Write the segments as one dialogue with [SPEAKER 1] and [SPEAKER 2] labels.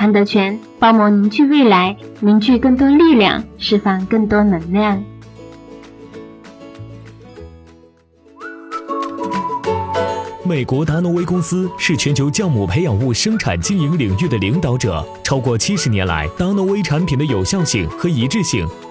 [SPEAKER 1] 韩德全帮忙凝聚未来，凝聚更多力量，释放更多能量。
[SPEAKER 2] 美国达诺威公司是全球酵母培养物生产经营领域的领导者，超过七十年来，达诺威产品的有效性和一致性。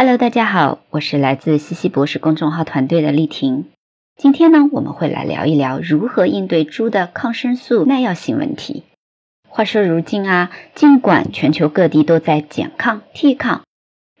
[SPEAKER 3] Hello，大家好，我是来自西西博士公众号团队的丽婷。今天呢，我们会来聊一聊如何应对猪的抗生素耐药性问题。话说如今啊，尽管全球各地都在减抗、替抗，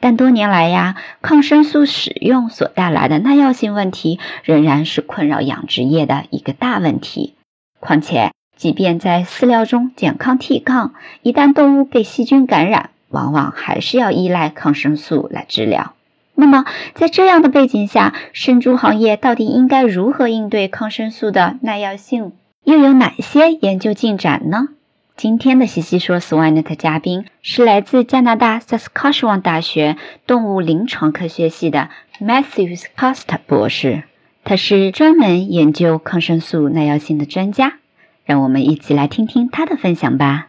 [SPEAKER 3] 但多年来呀，抗生素使用所带来的耐药性问题仍然是困扰养殖业的一个大问题。况且，即便在饲料中减抗、替抗，一旦动物被细菌感染，往往还是要依赖抗生素来治疗。那么，在这样的背景下，生猪行业到底应该如何应对抗生素的耐药性？又有哪些研究进展呢？今天的西西说 Swinet 嘉宾是来自加拿大 Saskatchewan 大学动物临床科学系的 Matthews Costa 博士，他是专门研究抗生素耐药性的专家。让我们一起来听听他的分享吧。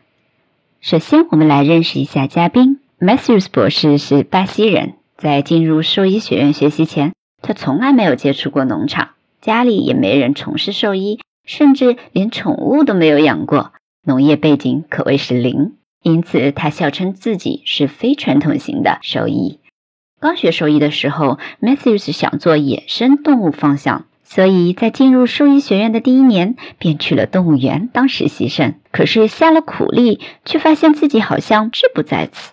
[SPEAKER 3] 首先，我们来认识一下嘉宾。Matthews 博士是巴西人，在进入兽医学院学习前，他从来没有接触过农场，家里也没人从事兽医，甚至连宠物都没有养过，农业背景可谓是零。因此，他笑称自己是非传统型的兽医。刚学兽医的时候，Matthews 想做野生动物方向。所以在进入兽医学院的第一年，便去了动物园当实习生。可是下了苦力，却发现自己好像志不在此，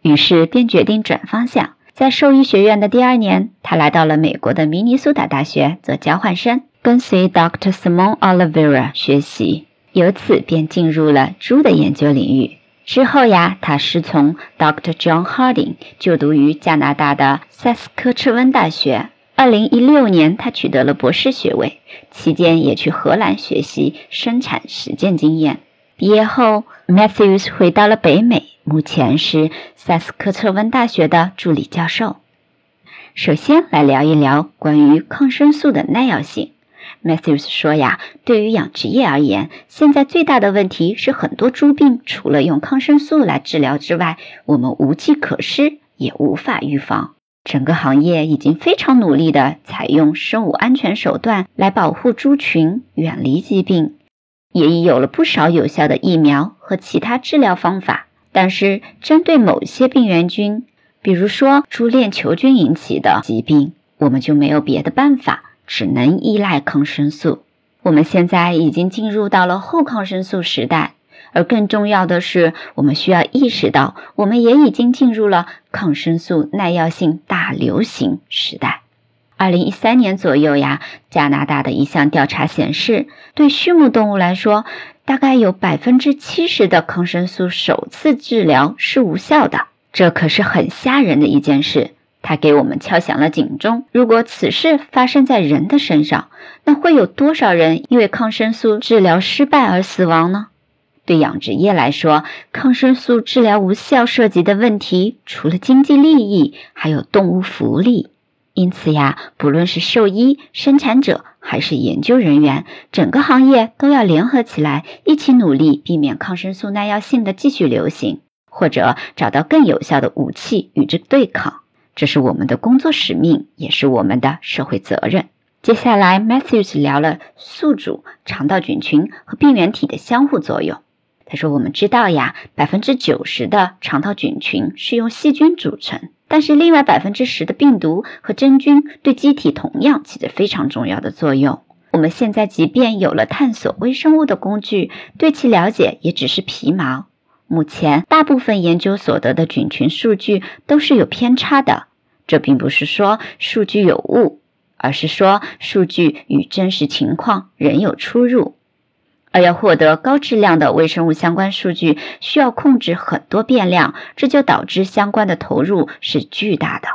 [SPEAKER 3] 于是便决定转方向。在兽医学院的第二年，他来到了美国的明尼苏达大学做交换生，跟随 Dr. Simon Oliveira 学习，由此便进入了猪的研究领域。之后呀，他师从 Dr. John Harding，就读于加拿大的萨斯科彻温大学。二零一六年，他取得了博士学位，期间也去荷兰学习生产实践经验。毕业后，Matthews 回到了北美，目前是萨斯科特温大学的助理教授。首先来聊一聊关于抗生素的耐药性。Matthews 说呀，对于养殖业而言，现在最大的问题是很多猪病除了用抗生素来治疗之外，我们无计可施，也无法预防。整个行业已经非常努力地采用生物安全手段来保护猪群远离疾病，也已有了不少有效的疫苗和其他治疗方法。但是，针对某些病原菌，比如说猪链球菌引起的疾病，我们就没有别的办法，只能依赖抗生素。我们现在已经进入到了后抗生素时代。而更重要的是，我们需要意识到，我们也已经进入了抗生素耐药性大流行时代。二零一三年左右呀，加拿大的一项调查显示，对畜牧动物来说，大概有百分之七十的抗生素首次治疗是无效的。这可是很吓人的一件事，它给我们敲响了警钟。如果此事发生在人的身上，那会有多少人因为抗生素治疗失败而死亡呢？对养殖业来说，抗生素治疗无效涉及的问题，除了经济利益，还有动物福利。因此呀，不论是兽医、生产者还是研究人员，整个行业都要联合起来，一起努力，避免抗生素耐药性的继续流行，或者找到更有效的武器与之对抗。这是我们的工作使命，也是我们的社会责任。接下来，Matthews 聊了宿主、肠道菌群和病原体的相互作用。他说：“我们知道呀，百分之九十的肠道菌群是由细菌组成。”但是，另外百分之十的病毒和真菌对机体同样起着非常重要的作用。我们现在即便有了探索微生物的工具，对其了解也只是皮毛。目前，大部分研究所得的菌群数据都是有偏差的。这并不是说数据有误，而是说数据与真实情况仍有出入。而要获得高质量的微生物相关数据，需要控制很多变量，这就导致相关的投入是巨大的。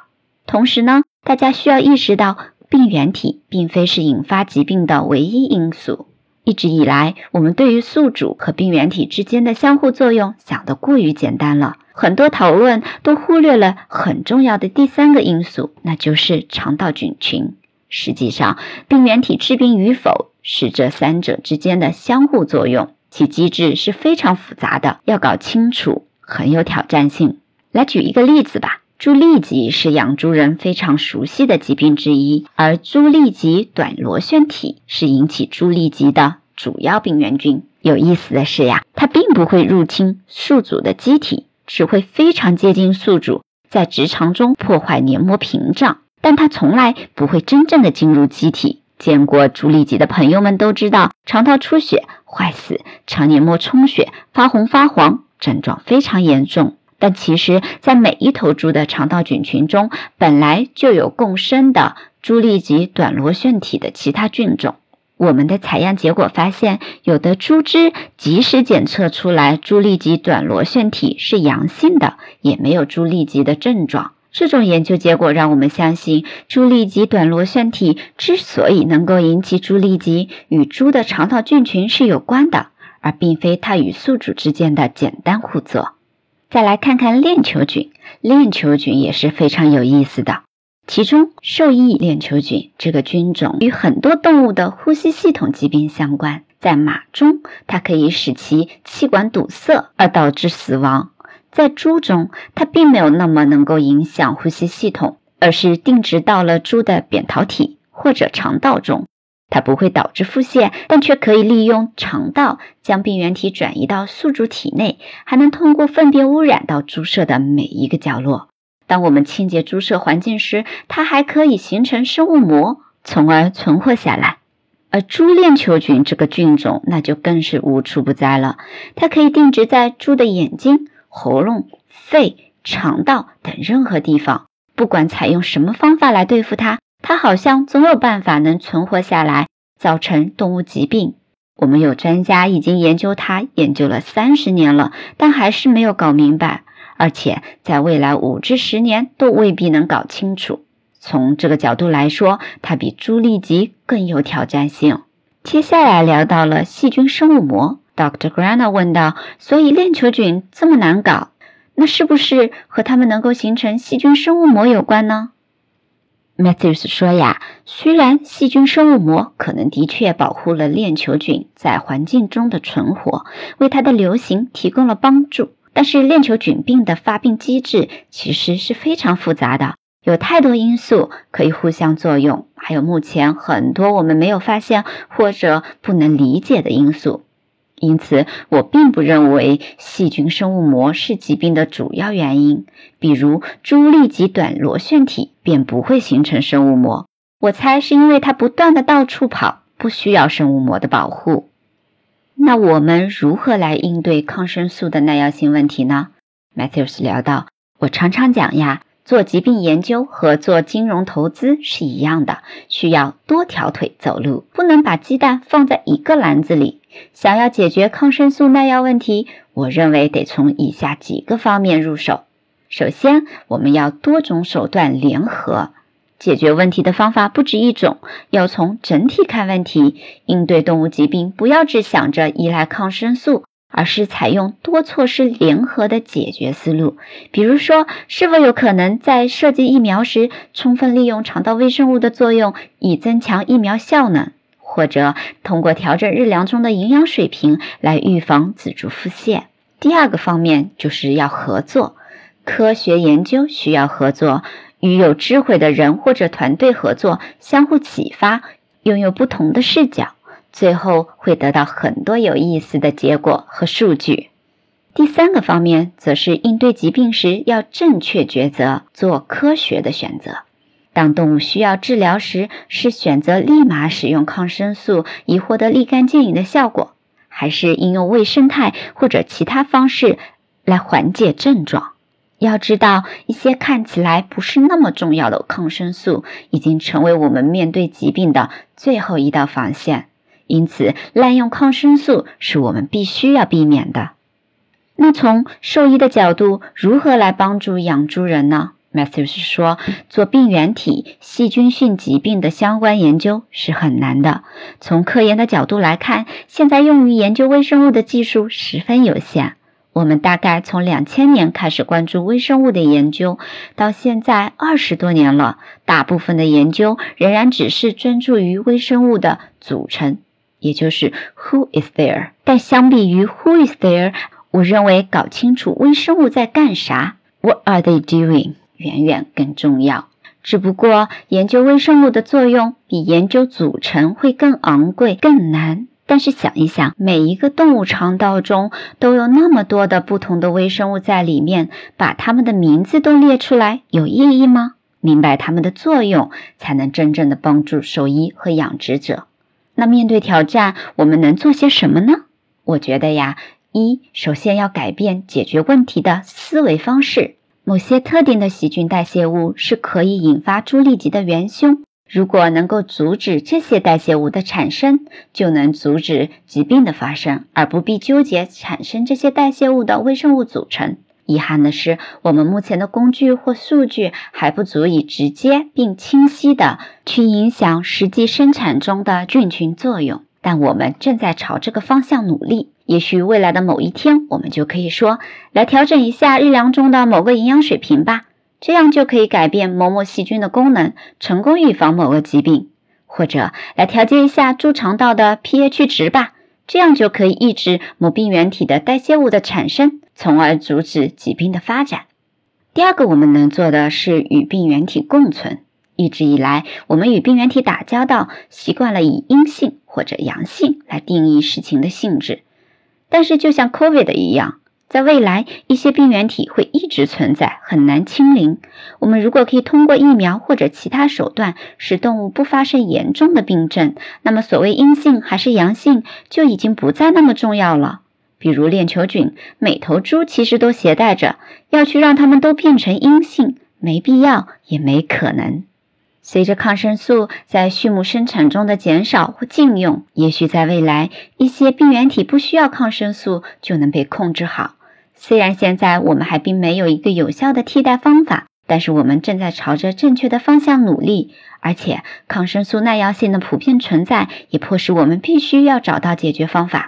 [SPEAKER 3] 同时呢，大家需要意识到，病原体并非是引发疾病的唯一因素。一直以来，我们对于宿主和病原体之间的相互作用想得过于简单了，很多讨论都忽略了很重要的第三个因素，那就是肠道菌群。实际上，病原体致病与否是这三者之间的相互作用，其机制是非常复杂的，要搞清楚很有挑战性。来举一个例子吧，猪痢疾是养猪人非常熟悉的疾病之一，而猪痢疾短螺旋体是引起猪痢疾的主要病原菌。有意思的是呀，它并不会入侵宿主的机体，只会非常接近宿主，在直肠中破坏黏膜屏障。但它从来不会真正的进入机体。见过猪痢疾的朋友们都知道，肠道出血、坏死、肠黏膜充血、发红发黄，症状非常严重。但其实，在每一头猪的肠道菌群中，本来就有共生的猪痢疾短螺旋体的其他菌种。我们的采样结果发现，有的猪只即使检测出来猪痢疾短螺旋体是阳性的，也没有猪痢疾的症状。这种研究结果让我们相信，猪痢疾短螺旋体之所以能够引起猪痢疾，与猪的肠道菌群是有关的，而并非它与宿主之间的简单互作。再来看看链球菌，链球菌也是非常有意思的。其中，受益链球菌这个菌种与很多动物的呼吸系统疾病相关，在马中，它可以使其气管堵塞而导致死亡。在猪中，它并没有那么能够影响呼吸系统，而是定植到了猪的扁桃体或者肠道中。它不会导致腹泻，但却可以利用肠道将病原体转移到宿主体内，还能通过粪便污染到猪舍的每一个角落。当我们清洁猪舍环境时，它还可以形成生物膜，从而存活下来。而猪链球菌这个菌种，那就更是无处不在了。它可以定植在猪的眼睛。喉咙、肺、肠道等任何地方，不管采用什么方法来对付它，它好像总有办法能存活下来，造成动物疾病。我们有专家已经研究它，研究了三十年了，但还是没有搞明白，而且在未来五至十年都未必能搞清楚。从这个角度来说，它比猪痢疾更有挑战性。接下来聊到了细菌生物膜。Dr. Grana 问道：“所以链球菌这么难搞，那是不是和它们能够形成细菌生物膜有关呢？”Matthews 说：“呀，虽然细菌生物膜可能的确保护了链球菌在环境中的存活，为它的流行提供了帮助，但是链球菌病的发病机制其实是非常复杂的，有太多因素可以互相作用，还有目前很多我们没有发现或者不能理解的因素。”因此，我并不认为细菌生物膜是疾病的主要原因。比如，猪痢疾短螺旋体便不会形成生物膜。我猜是因为它不断的到处跑，不需要生物膜的保护。那我们如何来应对抗生素的耐药性问题呢？Matthews 聊到，我常常讲呀。做疾病研究和做金融投资是一样的，需要多条腿走路，不能把鸡蛋放在一个篮子里。想要解决抗生素耐药问题，我认为得从以下几个方面入手。首先，我们要多种手段联合解决问题的方法不止一种，要从整体看问题。应对动物疾病，不要只想着依赖抗生素，而是采用多措施联合的解决思路。比如说，是否有可能在设计疫苗时，充分利用肠道微生物的作用，以增强疫苗效能？或者通过调整日粮中的营养水平来预防自主腹泻？第二个方面就是要合作，科学研究需要合作，与有智慧的人或者团队合作，相互启发，拥有不同的视角。最后会得到很多有意思的结果和数据。第三个方面则是应对疾病时要正确抉择，做科学的选择。当动物需要治疗时，是选择立马使用抗生素以获得立竿见影的效果，还是应用微生态或者其他方式来缓解症状？要知道，一些看起来不是那么重要的抗生素，已经成为我们面对疾病的最后一道防线。因此，滥用抗生素是我们必须要避免的。那从兽医的角度，如何来帮助养猪人呢？Matthew 是说，做病原体、细菌性疾病的相关研究是很难的。从科研的角度来看，现在用于研究微生物的技术十分有限。我们大概从两千年开始关注微生物的研究，到现在二十多年了，大部分的研究仍然只是专注于微生物的组成。也就是 Who is there？但相比于 Who is there，我认为搞清楚微生物在干啥 What are they doing？远远更重要。只不过研究微生物的作用比研究组成会更昂贵、更难。但是想一想，每一个动物肠道中都有那么多的不同的微生物在里面，把它们的名字都列出来，有意义吗？明白它们的作用，才能真正的帮助兽医和养殖者。那面对挑战，我们能做些什么呢？我觉得呀，一首先要改变解决问题的思维方式。某些特定的细菌代谢物是可以引发猪痢疾的元凶，如果能够阻止这些代谢物的产生，就能阻止疾病的发生，而不必纠结产生这些代谢物的微生物组成。遗憾的是，我们目前的工具或数据还不足以直接并清晰的去影响实际生产中的菌群作用，但我们正在朝这个方向努力。也许未来的某一天，我们就可以说，来调整一下日粮中的某个营养水平吧，这样就可以改变某某细菌的功能，成功预防某个疾病；或者来调节一下猪肠道的 pH 值吧，这样就可以抑制某病原体的代谢物的产生。从而阻止疾病的发展。第二个，我们能做的是与病原体共存。一直以来，我们与病原体打交道，习惯了以阴性或者阳性来定义事情的性质。但是，就像 COVID 一样，在未来，一些病原体会一直存在，很难清零。我们如果可以通过疫苗或者其他手段使动物不发生严重的病症，那么所谓阴性还是阳性就已经不再那么重要了。比如链球菌，每头猪其实都携带着，要去让它们都变成阴性，没必要，也没可能。随着抗生素在畜牧生产中的减少或禁用，也许在未来，一些病原体不需要抗生素就能被控制好。虽然现在我们还并没有一个有效的替代方法，但是我们正在朝着正确的方向努力。而且，抗生素耐药性的普遍存在，也迫使我们必须要找到解决方法。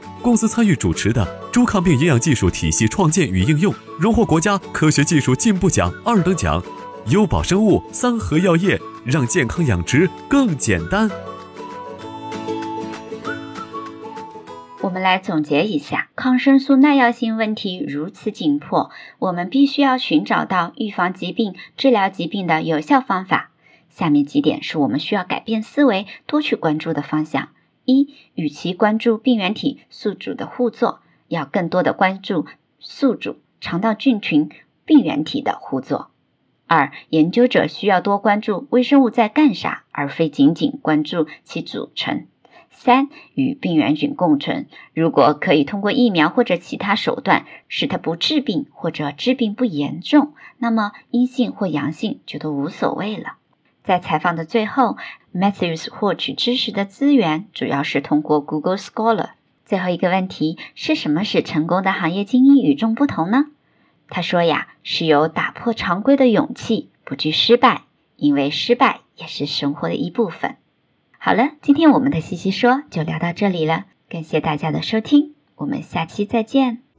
[SPEAKER 4] 公司参与主持的猪抗病营养技术体系创建与应用，荣获国家科学技术进步奖二等奖。优宝生物三和药业让健康养殖更简单。
[SPEAKER 3] 我们来总结一下：抗生素耐药性问题如此紧迫，我们必须要寻找到预防疾病、治疗疾病的有效方法。下面几点是我们需要改变思维、多去关注的方向。一，与其关注病原体宿主的互作，要更多的关注宿主肠道菌群病原体的互作。二，研究者需要多关注微生物在干啥，而非仅仅关注其组成。三、与病原菌共存。如果可以通过疫苗或者其他手段使它不治病或者治病不严重，那么阴性或阳性就都无所谓了。在采访的最后，Matthews 获取知识的资源主要是通过 Google Scholar。最后一个问题是什么使成功的行业精英与众不同呢？他说呀，是有打破常规的勇气，不惧失败，因为失败也是生活的一部分。好了，今天我们的西西说就聊到这里了，感谢大家的收听，我们下期再见。